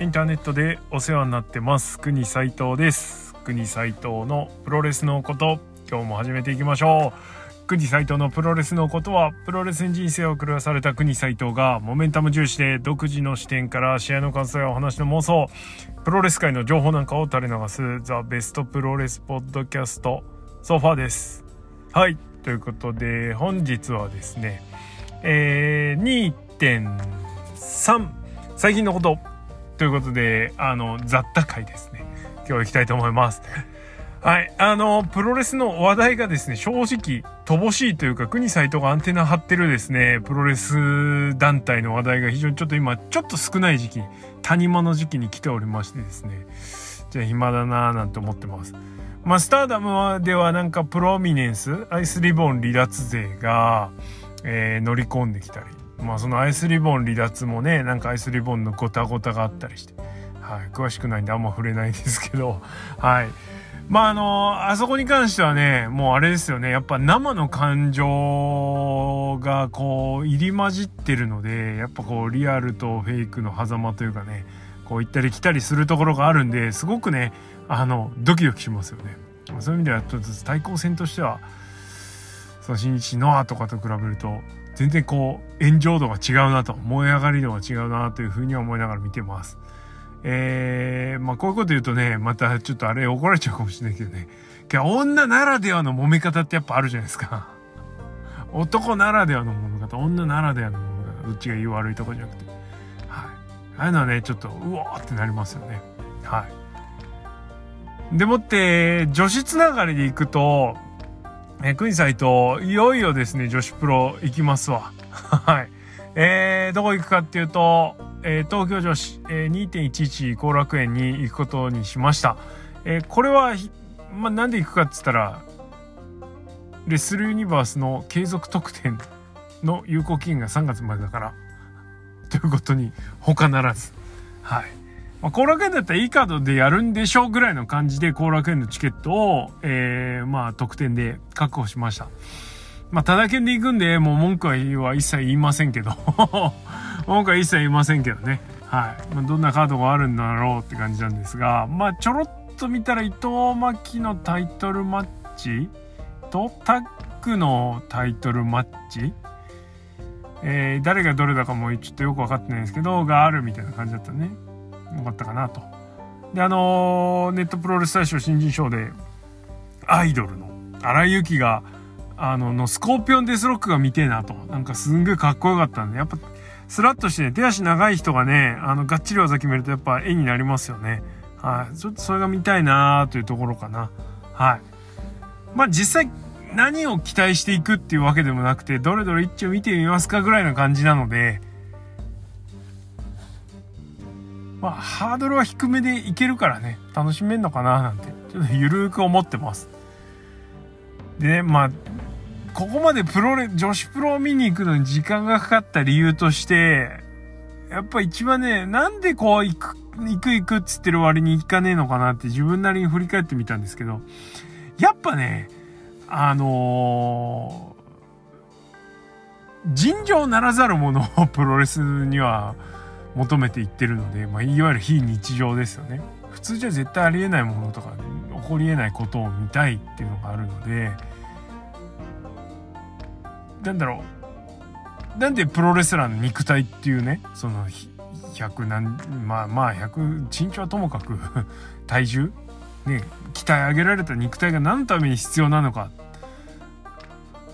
インターネットでお世話になってます。国斉藤です。国斉藤のプロレスのこと今日も始めていきましょう。国斉藤のプロレスのことはプロレスに人生を狂わされた国斉藤がモメンタム重視で独自の視点から試合の感想やお話の妄想プロレス界の情報なんかを垂れ流すザ・ベストプロレスポッドキャストソファーです。はい。ということで本日はですねえー、2.3最近のこと。ということで、あの、雑多会ですね。今日行きたいと思います。はい。あの、プロレスの話題がですね、正直、乏しいというか、国サイトがアンテナ張ってるですね、プロレス団体の話題が非常にちょっと今、ちょっと少ない時期、谷間の時期に来ておりましてですね、じゃあ暇だなぁなんて思ってます。まあ、スターダムではなんかプロミネンス、アイスリボン離脱勢が、えー、乗り込んできたり、まあそのアイスリボン離脱もねなんかアイスリボンのゴタゴタがあったりして、はい、詳しくないんであんま触れないですけど。はい。まああのあそこに関してはねもうあれですよね。やっぱ生の感情がこう入り混じってるのでやっぱこうリアルとフェイクの狭間というかねこう行ったり来たりするところがあるんですごくねあのドキドキしますよね。そういう意味ではちょっと対抗戦としてはその新日ノアとかと比べると全然こう炎上度が違うなと燃え上がり度が違うなというふうに思いながら見てます。えー、まあこういうこと言うとねまたちょっとあれ怒られちゃうかもしれないけどね女ならではの揉め方ってやっぱあるじゃないですか。男ならではの揉め方女ならではの揉め方どっちがいい悪いとかじゃなくて。はい。ああいうのはねちょっとうわーってなりますよね。はい。でもって女子つながりでいくとえー、クイサイト、いよいよですね、女子プロ行きますわ。はい。えー、どこ行くかっていうと、えー、東京女子、えー、2.11後楽園に行くことにしました。えー、これは、まあ、なんで行くかって言ったら、レッスルユニバースの継続特典の有効期限が3月までだから、ということに他ならず。はい。まあ、後楽園だったらいいカードでやるんでしょうぐらいの感じで後楽園のチケットを、えー、まあ特典で確保しました。まあ、ただ券で行くんで、もう文句は一切言いませんけど 文句は一切言いませんけどね。はい。まあ、どんなカードがあるんだろうって感じなんですが、まあ、ちょろっと見たら伊藤真希のタイトルマッチとタックのタイトルマッチえー、誰がどれだかもちょっとよく分かってないんですけど、があるみたいな感じだったね。よかったかなと。で、あの、ネットプロレス大賞新人賞で、アイドルの荒井由紀が、あの、のスコーピオンデスロックが見てえなと。なんかすんげえかっこよかったんで、やっぱ、スラッとしてね、手足長い人がね、あの、がっちり技決めるとやっぱ絵になりますよね。はい。ちょっとそれが見たいなというところかな。はい。まあ実際、何を期待していくっていうわけでもなくて、どれどれ一応見てみますかぐらいな感じなので、まあ、ハードルは低めでいけるからね、楽しめんのかななんて、ちょっとゆるく思ってます。でね、まあ、ここまでプロレ、女子プロを見に行くのに時間がかかった理由として、やっぱ一番ね、なんでこう行く、行く行くっつってる割に行かねえのかなって自分なりに振り返ってみたんですけど、やっぱね、あのー、尋常ならざるものをプロレスには求めていってるので、まあ、いわゆる非日常ですよね。普通じゃ絶対ありえないものとか起こりえないことを見たいっていうのがあるのでなんだろうなんでプロレスラーの肉体っていうねその100何まあまあ100身長はともかく 体重ね鍛え上げられた肉体が何のために必要なのか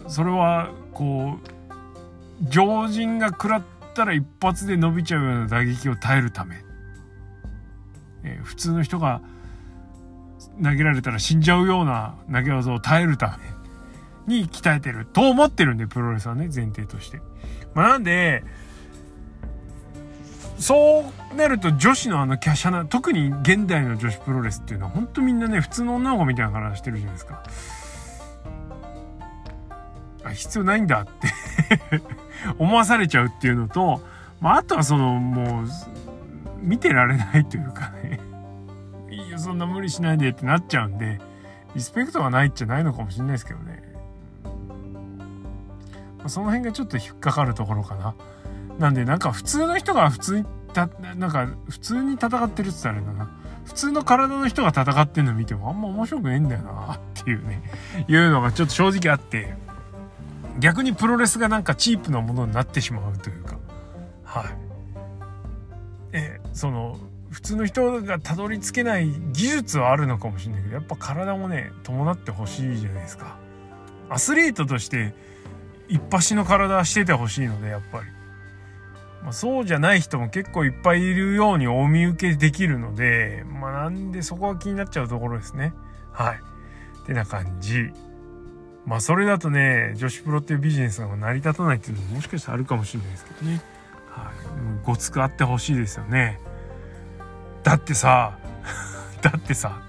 それはこう常人が食らってったら一発で伸びちゃうような打撃を耐えるため、えー、普通の人が投げられたら死んじゃうような投げ技を耐えるために鍛えてると思ってるんで、プロレスはね、前提として。まあ、なんで、そうなると女子のあの華奢な、特に現代の女子プロレスっていうのは本当みんなね、普通の女の子みたいな体してるじゃないですか。あ、必要ないんだって 思わされちゃうっていうのと、まあ、あとはそのもう見てられないというかね。いいよそんな無理しないでってなっちゃうんでリスペクトがないっちゃないのかもしれないですけどね、まあ、その辺がちょっと引っかかるところかな。なんでなんか普通の人が普通にたなんか普通に戦ってるって言ったらあれだな。普通の体の人が戦ってんの見てもあんま面白くねえんだよなっていうね。いうのがちょっと正直あって。逆にプロレスがなんかチープなものになってしまうというか。はい。えその普通の人がたどり着けない技術はあるのかもしれないけどやっぱ体もね伴ってほしいじゃないですか。アスリートとして一発の体はしててほしいのでやっぱり、まあ、そうじゃない人も結構いっぱいいるようにお見受けできるのでまあなんでそこが気になっちゃうところですね。はい。ってな感じ。まあそれだとね女子プロっていうビジネスが成り立たないっていうのももしかしたらあるかもしれないですけどね。はい、ごつくあってほしいですよね。だってさ だってさ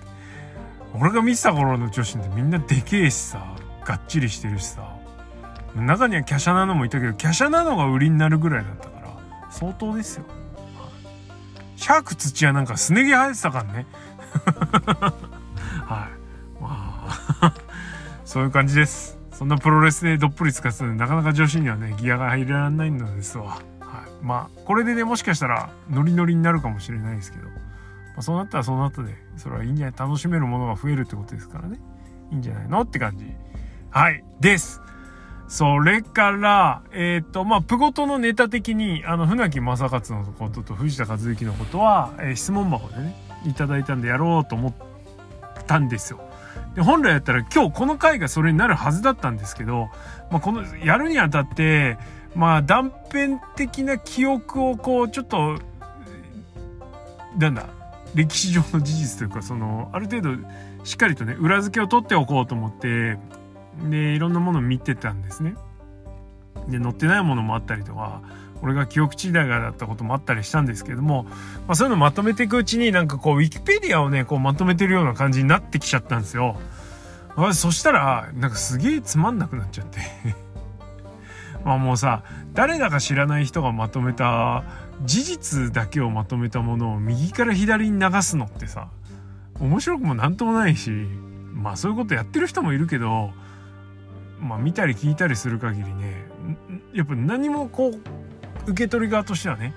俺が見てた頃の女子ってみんなでけえしさがっちりしてるしさ中には華奢なのもいたけど華奢なのが売りになるぐらいだったから相当ですよ、はい。シャーク土屋なんかすね毛生えてたからね。はい。そういう感じですそんなプロレスでどっぷり使ってたんでなかなか女子にはねギアが入れられないのですわはいまあこれでねもしかしたらノリノリになるかもしれないですけどまあ、そうなったらそうなったで、それはいいんじゃない？楽しめるものが増えるってことですからね。いいんじゃないのって感じ。はい。です。それから、えっ、ー、と、まあ、プゴトのネタ的に、あの、船木正勝のことと藤田和之のことは、えー、質問箱でね、いただいたんでやろうと思ったんですよ。で、本来やったら今日この回がそれになるはずだったんですけど、まあ、この、やるにあたって、まあ、断片的な記憶をこう、ちょっと、なんだ、歴史上の事実というかそのある程度しっかりとね裏付けを取っておこうと思ってでいろんなものを見てたんですね。で載ってないものもあったりとか俺が記憶違いだったこともあったりしたんですけども、まあ、そういうのまとめていくうちになんかこうウィキペディアをねこうまとめてるような感じになってきちゃったんですよ。そしたらなんかすげえつまんなくなっちゃって まあもうさ誰だか知らない人がまとめた事実だけをまとめたものを右から左に流すのってさ面白くも何ともないしまあそういうことやってる人もいるけどまあ見たり聞いたりする限りねやっぱ何もこう受け取り側としてはね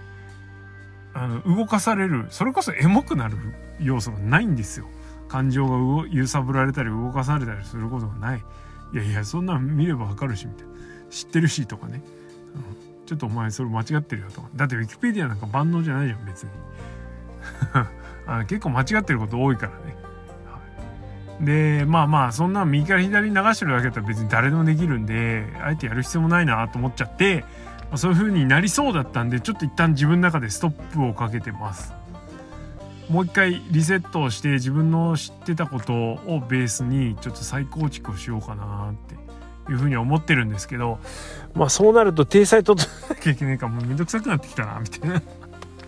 あの動かされるそれこそエモくなる要素がないんですよ。感情が揺さぶられたり動かされたりすることがない。いやいやそんなん見ればわかるしみたいな。知ってるしとかね、うんちょっとお前それ間違ってるよとか。だってウィキペディアなんか万能じゃないじゃん別に。あの結構間違ってること多いからね、でまあまあそんな右から左に流してるだけだったら別に誰でもできるんであえてやる必要もないなと思っちゃって、まあ、そういう風になりそうだったんでちょっと一旦自分の中でストップをかけてます。もう一回リセットをして自分の知ってたことをベースにちょっと再構築をしようかなっていうふうに思ってるんですけどまあそうなると体裁整えなきゃいけないか。らもうめんどくさくなってきたなみたいな。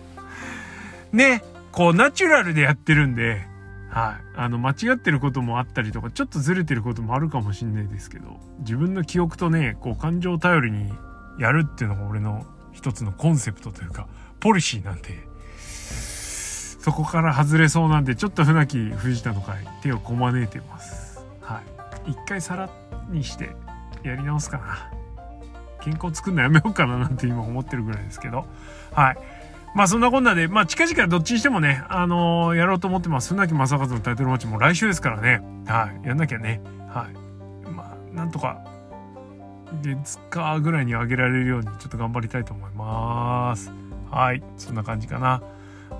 ねこうナチュラルでやってるんではい、あの間違ってることもあったりとかちょっとずれてることもあるかもしんないですけど自分の記憶とねこう感情を頼りにやるっていうのが俺の一つのコンセプトというかポリシーなんでそこから外れそうなんでちょっと船木藤田の会手をこまねいてますはい一回さらにしてやり直すかな。健康作るのやめようかななんて今思ってるぐらいですけど。はい。まあそんなこんなで、まあ近々どっちにしてもね、あのー、やろうと思ってます。船木正和のタイトルマッチも来週ですからね。はい。やんなきゃね。はい。まあ、なんとか、月かぐらいに上げられるようにちょっと頑張りたいと思います。はい。そんな感じかな。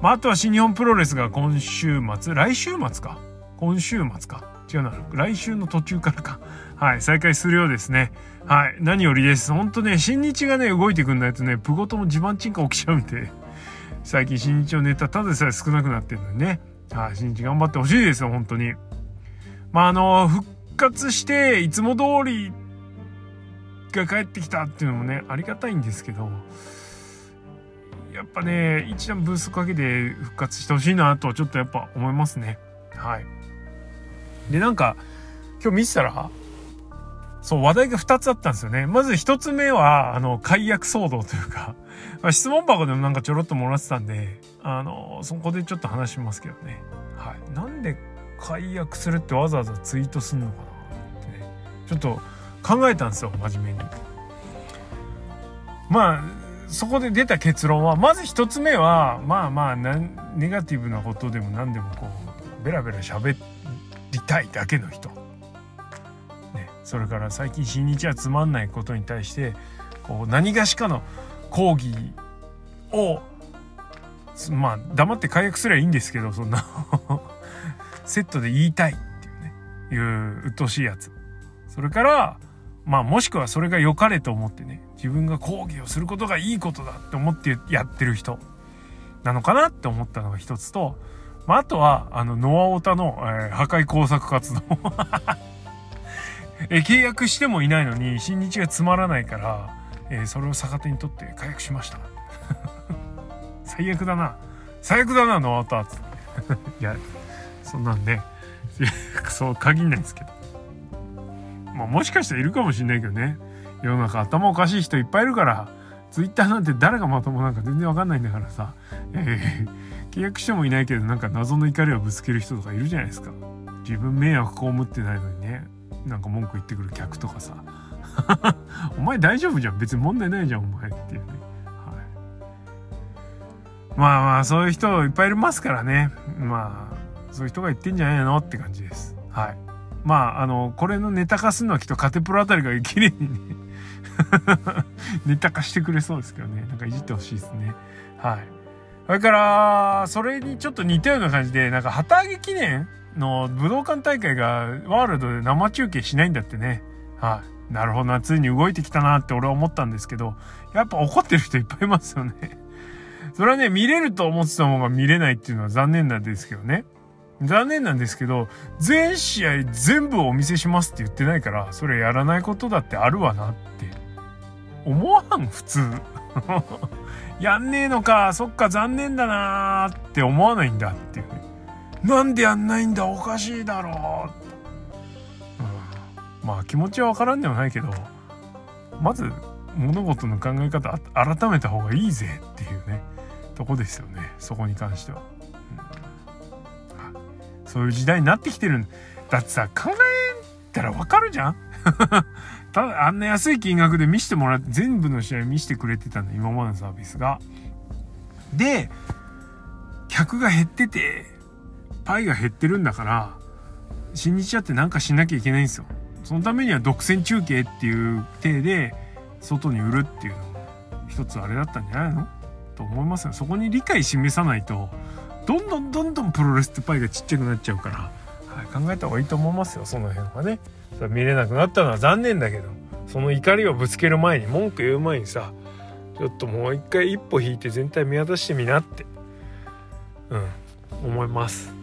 まああとは新日本プロレスが今週末、来週末か。今週末か。違うな。来週の途中からか。はい、再開するようですね。はい、何よりです。ほんとね、新日がね、動いてくんないとね、プゴトも地盤沈下起きちゃうんで、最近新日のネタただでさえ少なくなってるのにね、はい、新日頑張ってほしいですよ、本当に。まあ、あの、復活して、いつも通りが帰ってきたっていうのもね、ありがたいんですけど、やっぱね、一段ブーストかけて復活してほしいなとはちょっとやっぱ思いますね。はい。で、なんか、今日見てたら、そう、話題が2つあったんですよね。まず1つ目は、あの、解約騒動というか、質問箱でもなんかちょろっともらってたんで、あの、そこでちょっと話しますけどね。はい。なんで解約するってわざわざツイートすんのかなってね、ちょっと考えたんですよ、真面目に。まあ、そこで出た結論はまず一つ目はまあまあネガティブなことでも何でもこうベラベラ喋りたいだけの人、ね、それから最近新日はつまんないことに対してこう何がしかの抗議をまあ黙って解約すればいいんですけどそんな。セットで言いたいっていうねいう鬱陶しいやつ。それからまあもしくはそれが良かれと思ってね自分が抗議をすることがいいことだって思ってやってる人なのかなって思ったのが一つと、まあ、あとはあのノアオタの、えー、破壊工作活動。え契約してもいないのに新日がつまらないから、えー、それを逆手に取って解約しました。最悪だな。最悪だなノアオタ。つっていやそんなんね そう限んないんですけど。まあもしかしたらいるかもしんないけどね。世の中頭おかしい人いっぱいいるから。ツイッターなんて誰がまともなんか全然わかんないんだからさ、えー、契約してもいないけどなんか謎の怒りをぶつける人とかいるじゃないですか。自分迷惑被ってないのにね。なんか文句言ってくる客とかさ。お前大丈夫じゃん。別に問題ないじゃんお前っていうね、はい、まあまあそういう人いっぱいいますからね。まあそういう人が言ってんじゃないのって感じです。はい。まああのこれのネタ化するのはきっとカテプロあたりが綺麗にね ネタ化してくれそうですけどね。なんかいじってほしいですね。はい。それからそれにちょっと似たような感じでなんか旗揚げ記念の武道館大会がワールドで生中継しないんだってね。はい。なるほどなついに動いてきたなって俺は思ったんですけどやっぱ怒ってる人いっぱいいますよね。それはね見れると思ってたものが見れないっていうのは残念なんですけどね。残念なんですけど、全試合全部お見せしますって言ってないから、それやらないことだってあるわなって。思わん、普通。やんねえのか、そっか、残念だなーって思わないんだっていうね。なんでやんないんだ、おかしいだろう。うん、まあ気持ちはわからんでもないけど、まず物事の考え方改めた方がいいぜっていうね、とこですよね、そこに関しては。そういう時代になってきてるだってさ考えたらわかるじゃん ただあんな安い金額で見せてもらって全部の試合見せてくれてたの今までのサービスが。で客が減っててパイが減ってるんだから新日屋ってなんかしなきゃいけないんですよ。そのためには独占中継っていう体で外に売るっていうのも一つあれだったんじゃないの？と思いますよ。そこに理解示さないとどんどんどんどんプロレスってパイがちっちゃくなっちゃうから、はい、考えた方がいいと思いますよ。その辺はね。そ見れなくなったのは残念だけどその怒りをぶつける前に文句言う前にさちょっともう一回一歩引いて全体見渡してみなってうん思います。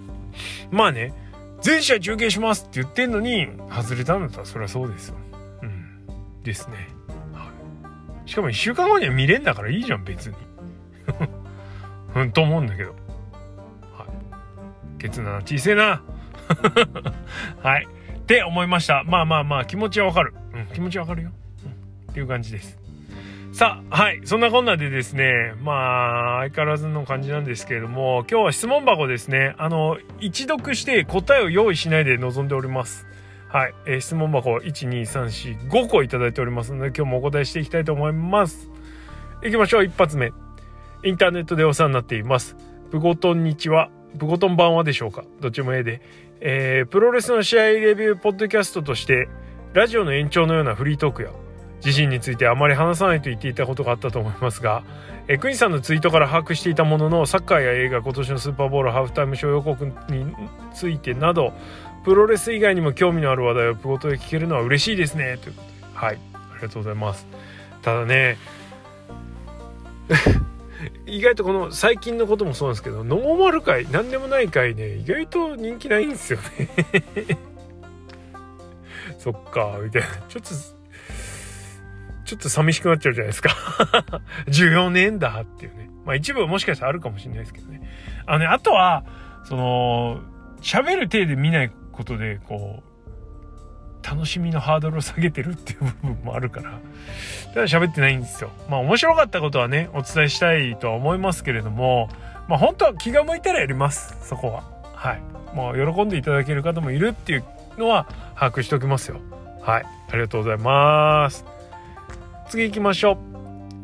まあね全試合中継しますって言ってんのに外れたんだったらそりゃそうですよ。うんですね、はい、しかも1週間後には見れんだからいいじゃん別に。うんと思うんだけど。ケツな小せえな。はい。って思いました。まあまあまあ気持ちはわかる、うん、気持ちはわかるよ、うん、っていう感じです。さあはい。そんなこんなでですねまあ相変わらずの感じなんですけれども今日は質問箱ですね。あの一読して答えを用意しないで臨んでおります。はい、えー、質問箱12345個いただいておりますので今日もお答えしていきたいと思います。いきましょう。一発目。インターネットでお世話になっています。プゴトンにちはブコトン版はでしょうか？どっちもええで。えー、プロレスの試合レビューポッドキャストとして、ラジオの延長のようなフリートークや、自身についてあまり話さないと言っていたことがあったと思いますが、えー、クニさんのツイートから把握していたものの、サッカーや映画、今年のスーパーボール、ハーフタイムショー予告についてなど、プロレス以外にも興味のある話題をプゴトで聞けるのは嬉しいですね。ということ。はい。ありがとうございます。ただね、意外とこの最近のこともそうなんですけど、ノーマル界、何でもない界ね、意外と人気ないんですよね そっか、みたいな。ちょっと、ちょっと寂しくなっちゃうじゃないですか 14年だっていうね。まあ一部もしかしたらあるかもしれないですけどね。あのね、あとは、その、喋る体で見ないことで、こう、楽しみのハードルを下げてるっていう部分もあるから、ただ喋ってないんですよ。まあ面白かったことはね、お伝えしたいとは思いますけれども、まあ本当は気が向いたらやります、そこは。はい。もう喜んでいただける方もいるっていうのは把握しておきますよ。はい。ありがとうございます。次行きましょう。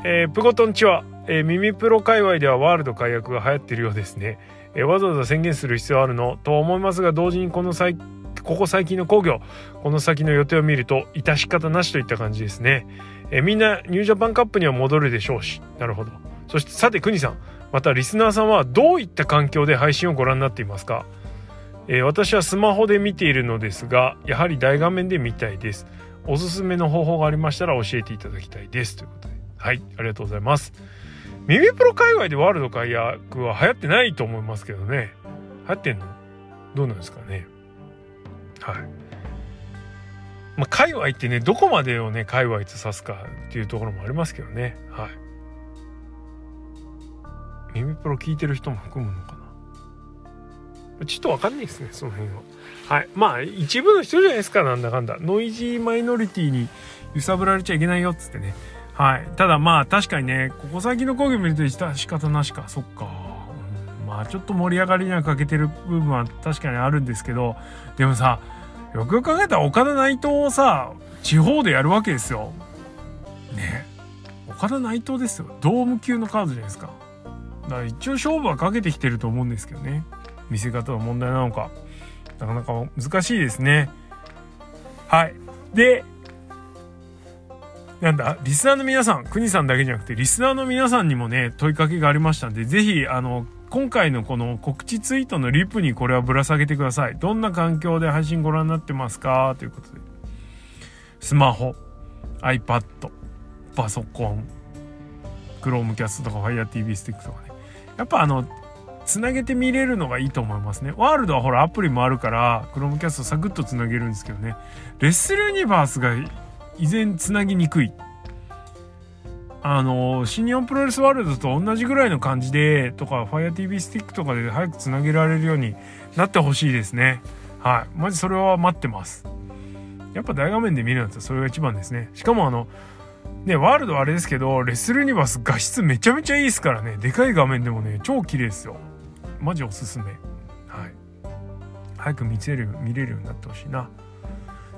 えー、プゴトンチは、えー、耳プロ界隈ではワールド解約が流行っているようですね、えー、わざわざ宣言する必要あるの？と思いますが同時にこの最ここ最近の工業この先の予定を見ると致し方なしといった感じですね、え、みんなニュージャパンカップには戻るでしょうし。なるほど。そしてさて国さん。またリスナーさんはどういった環境で配信をご覧になっていますか、えー、私はスマホで見ているのですがやはり大画面で見たいです。おすすめの方法がありましたら教えていただきたいです。ということで。はいありがとうございます。耳プロ界隈でワールド解約は流行ってないと思いますけどね。流行ってんの？どうなんですかね？はい。まあ界隈ってねどこまでをね界隈と指すかっていうところもありますけどね。はい。耳プロ聞いてる人も含むのかな？ちょっとわかんないですねその辺は。はい。まあ一部の人じゃないですかなんだかんだ。ノイジーマイノリティに揺さぶられちゃいけないよっつってね。はい。ただまあ確かにね、ここ最近の講義を見ると仕方なしか。そっか。まあちょっと盛り上がりには欠けてる部分は確かにあるんですけど、でもさ、よくよく考えたら岡田内藤をさ、地方でやるわけですよ。ね。岡田内藤ですよ。ドーム級のカードじゃないですか。だから一応勝負はかけてきてると思うんですけどね。見せ方の問題なのか。なかなか難しいですね。はい。で、なんだ、リスナーの皆さん、国さんだけじゃなくて、リスナーの皆さんにもね、問いかけがありましたんで、ぜひ、あの、今回のこの告知ツイートのリプにこれはぶら下げてください。どんな環境で配信ご覧になってますか？ということで。スマホ、iPad、パソコン、Chromecast とか FireTV スティックとかね。やっぱあの、つなげて見れるのがいいと思いますね。ワールドはほらアプリもあるから、Chromecast サクッとつなげるんですけどね。レッスルユニバースが依然つなぎにくい。あの、新日本プロレスワールドと同じぐらいの感じで、とか、FireTV スティックとかで早くつなげられるようになってほしいですね。はい。マジそれは待ってます。やっぱ大画面で見るんだったらそれが一番ですね。しかもあの、ね、ワールドあれですけど、レスルユニバス画質めちゃめちゃいいですからね。でかい画面でもね、超綺麗ですよ。マジおすすめ。はい。早く見せる、見れるようになってほしいな。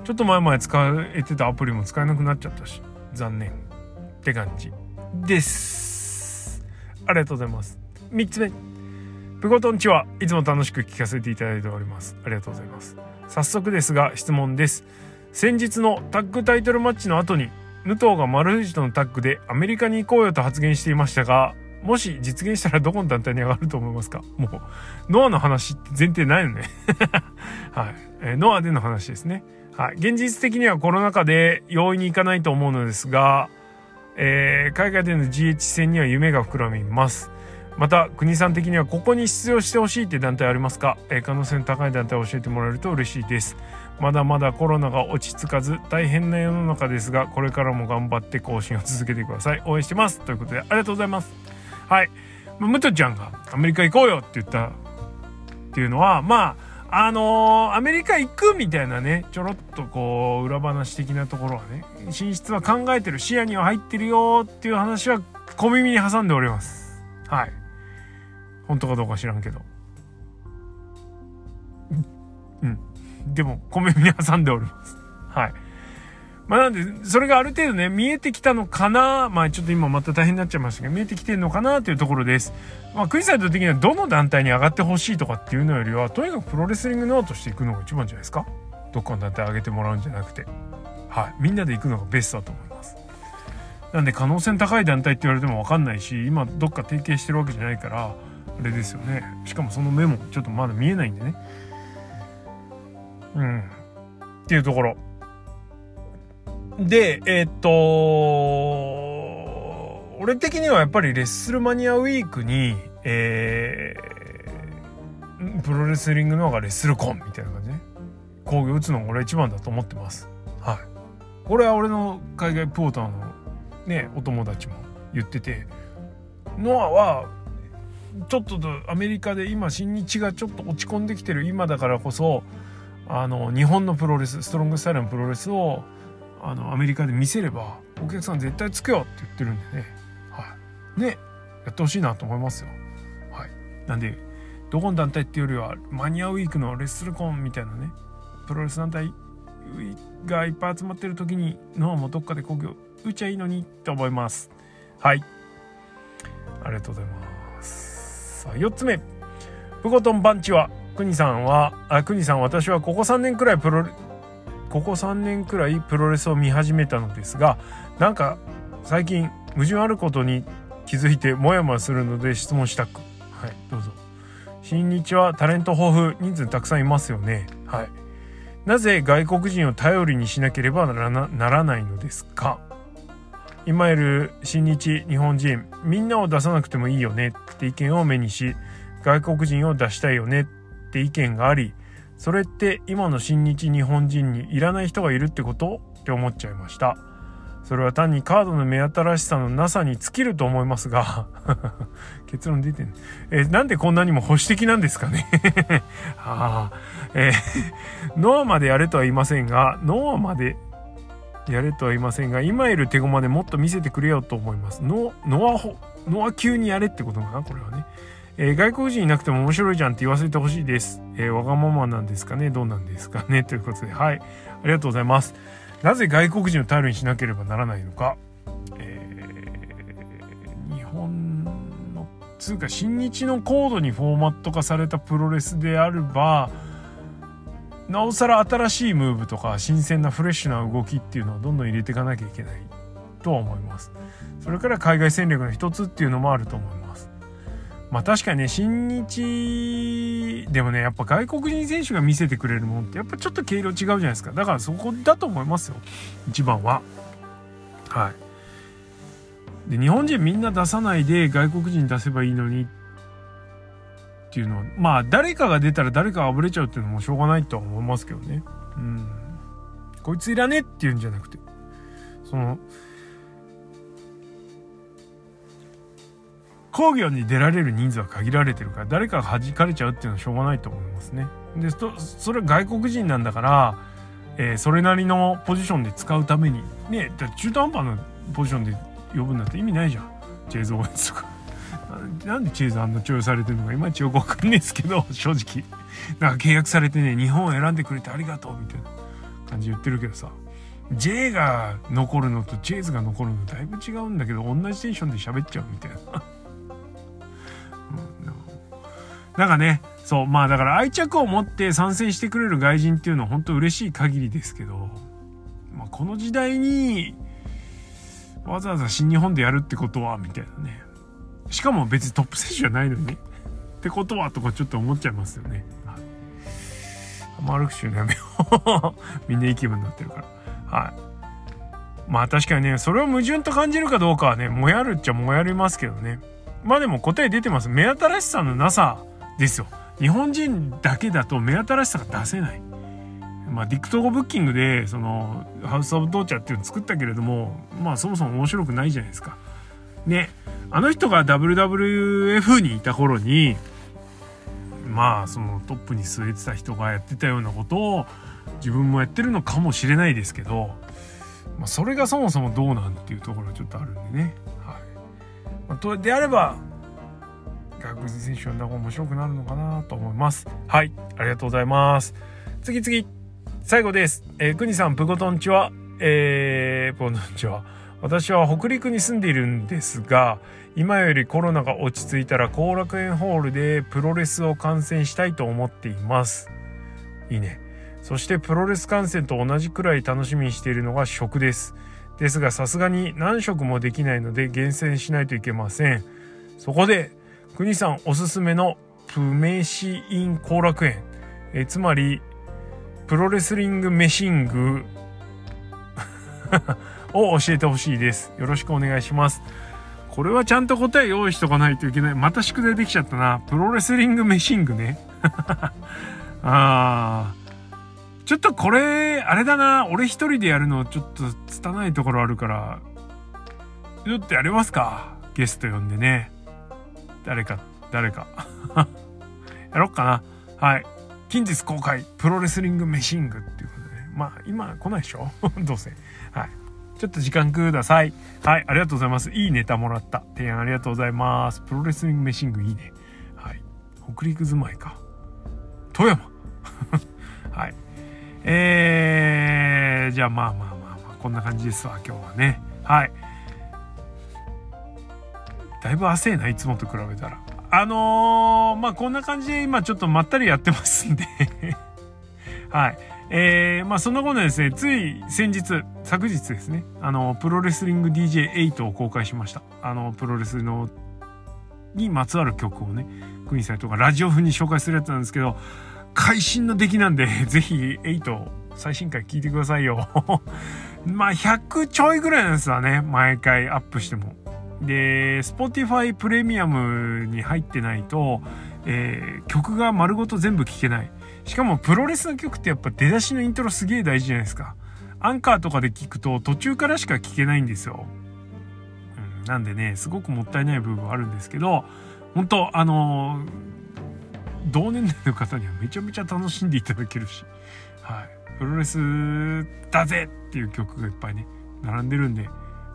ちょっと前まで使えてたアプリも使えなくなっちゃったし、残念。って感じです。ありがとうございます。3つ目。プゴトンチはいつも楽しく聞かせていただいております。ありがとうございます。早速ですが質問です。先日のタッグタイトルマッチの後に、武藤が丸藤とのタッグでアメリカに行こうよと発言していましたが、もし実現したらどこの団体に上がると思いますか？もう、ノアの話って前提ないよね はい。えー、ノアでの話ですね。はい。現実的にはコロナ禍で容易にいかないと思うのですが、えー、海外での GH 戦には夢が膨らみます。また、国さん的にはここに出場してほしいって団体ありますか、えー、可能性の高い団体を教えてもらえると嬉しいです。まだまだコロナが落ち着かず大変な世の中ですが、これからも頑張って更新を続けてください。応援してます。ということで、ありがとうございます。はい。ムトちゃんがアメリカ行こうよって言ったっていうのは、まあ、あのー、アメリカ行くみたいなね、ちょろっとこう、裏話的なところはね、進出は考えてる、視野には入ってるよっていう話は小耳に挟んでおります。はい。本当かどうか知らんけど。うん。でも、小耳に挟んでおります。はい。まあなんで、それがある程度ね、見えてきたのかな。まあちょっと今また大変になっちゃいましたけど、見えてきてるのかなというところです。まあクイズサイド的にはどの団体に上がってほしいとかっていうのよりは、とにかくプロレスリングノアとしていくのが一番じゃないですか。どっかの団体上げてもらうんじゃなくて。はい。みんなで行くのがベストだと思います。なんで可能性の高い団体って言われても分かんないし、今どっか提携してるわけじゃないから、あれですよね。しかもその目もちょっとまだ見えないんでね。うん。っていうところ。で、えー、っと、俺的にはやっぱりレッスルマニアウィークに、えー、プロレスリングの方がレッスルコンみたいな感じね。工業打つのが俺一番だと思ってます。はい。これは俺の海外ポーターのね、お友達も言ってて、ノアは、ちょっとアメリカで今新日がちょっと落ち込んできてる今だからこそ、あの、日本のプロレス、ストロングスタイルのプロレスをあのアメリカで見せればお客さん絶対つくよって言ってるんでね。はい。ねやってほしいなと思いますよ。はい。なんでどこの団体っていうよりはマニアウィークのレッスルコンみたいなねプロレス団体がいっぱい集まってる時にノアもどっかで工業打っちゃいいのにって思います。はい。ありがとうございます。さあ4つ目。プコトンバンチはくにさんはあくにさん私はここ3年くらいプロここ3年くらいプロレスを見始めたのですがなんか最近矛盾あることに気づいてモヤモヤするので質問したく。はいどうぞ。新日はタレント豊富人数たくさんいますよね。はい。なぜ外国人を頼りにしなければならないのですか？今いる新日日本人みんなを出さなくてもいいよねって意見を目にし外国人を出したいよねって意見がありそれって今の新日日本人にいらない人がいるってこと？って思っちゃいました。それは単にカードの目新しさのなさに尽きると思いますが 結論出てん。えなんでこんなにも保守的なんですかね？ああ、えー、ノアまでやれとは言いませんがノアまでやれとは言いませんが今いる手駒でもっと見せてくれよと思います。ノノアノア級にやれってことかな？これはね。えー、外国人いなくても面白いじゃんって言わせてほしいです。えー、わがままなんですかね？どうなんですかね？ということで、はい。ありがとうございます。なぜ外国人を頼りにしなければならないのか？えー、日本の、つうか、新日のコードにフォーマット化されたプロレスであれば、なおさら新しいムーブとか新鮮なフレッシュな動きっていうのはどんどん入れていかなきゃいけないとは思います。それから海外戦略の一つっていうのもあると思います。まあ確かにね、新日でもね、やっぱ外国人選手が見せてくれるもんってやっぱちょっと毛色違うじゃないですか。だからそこだと思いますよ。一番は。はい。で、日本人みんな出さないで外国人出せばいいのにっていうのは、まあ誰かが出たら誰かがあぶれちゃうっていうのもしょうがないとは思いますけどね。うん。こいついらねえっていうんじゃなくて、その、工業に出られる人数は限られてるから誰かが弾かれちゃうっていうのはしょうがないと思いますね。でそれは外国人なんだから、えー、それなりのポジションで使うためにね中途半端なポジションで呼ぶんだって意味ないじゃんチェーズ・オーエンスとか。なんでチェーズあんな重用されてるのかいまいちよくわかんないですけど 正直なんか契約されてね日本を選んでくれてありがとうみたいな感じ言ってるけどさ J が残るのとチェーズが残るのだいぶ違うんだけど同じテンションで喋っちゃうみたいな なんかね、そう、まあだから愛着を持って参戦してくれる外人っていうのは本当嬉しい限りですけど、まあ、この時代にわざわざ新日本でやるってことは、みたいなね。しかも別にトップ選手じゃないのにね。ってことはとかちょっと思っちゃいますよね。はい。マルクシュのやめよう。みんないい気分になってるから。はい。まあ確かにね、それを矛盾と感じるかどうかはね、もやるっちゃもやりますけどね。まあでも答え出てます。目新しさのなさですよ。日本人だけだと目新しさが出せない。まあ、ディクトゴブッキングで、その、ハウス・オブ・トーチャーっていうの作ったけれども、まあ、そもそも面白くないじゃないですか。ね、あの人が WWF にいた頃に、まあ、そのトップに据えてた人がやってたようなことを自分もやってるのかもしれないですけど、まあ、それがそもそもどうなんっていうところがちょっとあるんでね。はい。まあ、とであれば、外国人選手呼んだ方が面白くなるのかなと思います。はい、ありがとうございます。次次、最後です。えー、くにさん、プゴトンチは、えー、プゴトンチは、私は北陸に住んでいるんですが、今よりコロナが落ち着いたら後楽園ホールでプロレスを観戦したいと思っています。いいね。そしてプロレス観戦と同じくらい楽しみにしているのが食です。ですがさすがに何食もできないので厳選しないといけません。そこで国さんおすすめのプメシイン後楽園、えつまりプロレスリングメシング を教えてほしいです。よろしくお願いします。これはちゃんと答え用意しとかないといけない。また宿題できちゃったな。プロレスリングメシングね。あー。ちょっとこれ、あれだな。俺一人でやるのちょっと拙いところあるから、ちょっとやりますか。ゲスト呼んでね。誰か、誰か。やろっかな。はい。近日公開、プロレスリングメシングっていうことで、ね、まあ、今来ないでしょ？どうせ。はい。ちょっと時間ください。はい。ありがとうございます。いいネタもらった。提案ありがとうございます。プロレスリングメシングいいね。はい。北陸住まいか。富山 はい。えー、じゃあまあまあまあまあ、こんな感じですわ、今日はね。はい。だいぶ汗ない？つもと比べたら。あのー、まあ、こんな感じで今ちょっとまったりやってますんで はい。えー、まあ、その後のですね、つい先日、昨日ですね、あの、プロレスリング DJ8 を公開しました。あの、プロレスの、にまつわる曲をね、クイーンサイトがラジオ風に紹介するやつなんですけど、会心の出来なんで、ぜひ8最新回聞いてくださいよ。まあ、100ちょいぐらいなんですわね、毎回アップしても。で、Spotify プレミアムに入ってないと、えー、曲が丸ごと全部聴けない。しかもプロレスの曲ってやっぱ出だしのイントロすげえ大事じゃないですか。アンカーとかで聞くと途中からしか聞けないんですよ。うん、なんでね、すごくもったいない部分はあるんですけど、本当あのー、同年代の方にはめちゃめちゃ楽しんでいただけるし、はい。プロレスだぜっていう曲がいっぱいね、並んでるんで、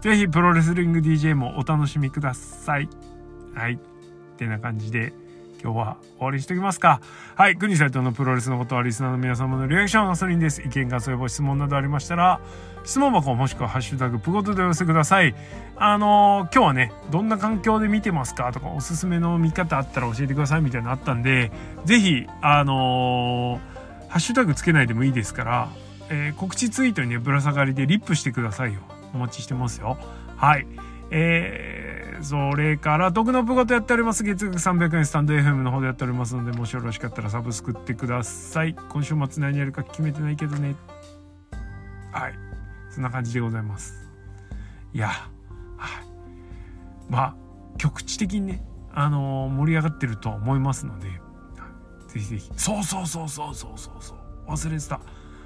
ぜひプロレスリング DJ もお楽しみください。はい。ってな感じで、今日は終わりにしておきますか。はい。国サイトのプロレスのことはリスナーの皆様のリアクションガソリンです。意見、感想やご質問などありましたら、質問箱もしくはハッシュタグプゴトでお寄せください。あのー、今日はね、どんな環境で見てますかとか、おすすめの見方あったら教えてくださいみたいなのあったんで、ぜひ、あのー、ハッシュタグつけないでもいいですから、えー、告知ツイートにね、ぶら下がりでリップしてくださいよ。お待ちしてますよ。はい。えー、それから、毒のプゴとやっております。月額300円スタンド FM の方でやっておりますので、もしよろしかったらサブスクってください。今週末何やるか決めてないけどね。はい。そんな感じでございます。いや、はい。まあ、局地的にね、あのー、盛り上がってると思いますので、ぜひぜひ。そうそうそうそうそうそうそう。忘れてた。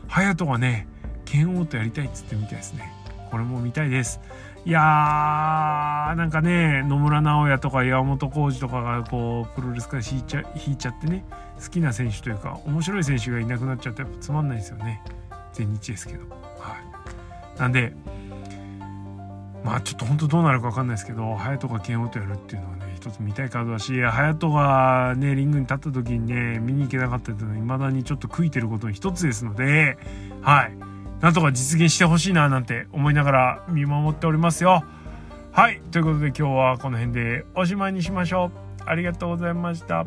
隼人がね、剣王とやりたいっつってみたいですね。これも見たいです。いやー、なんかね、野村直哉とか山本浩二とかがこう、プロレスから引いちゃ引いちゃってね、好きな選手というか、面白い選手がいなくなっちゃってやっぱつまんないですよね。全日ですけど。はい。なんで、まあちょっと本当どうなるか分かんないですけど、隼人が剣王とやるっていうのはね、一つ見たいカードだし、隼人がね、リングに立った時にね、見に行けなかったっていうのは未だにちょっと悔いてることの一つですので、はい。なんとか実現してほしいななんて思いながら見守っておりますよ。はい。ということで今日はこの辺でおしまいにしましょう。ありがとうございました。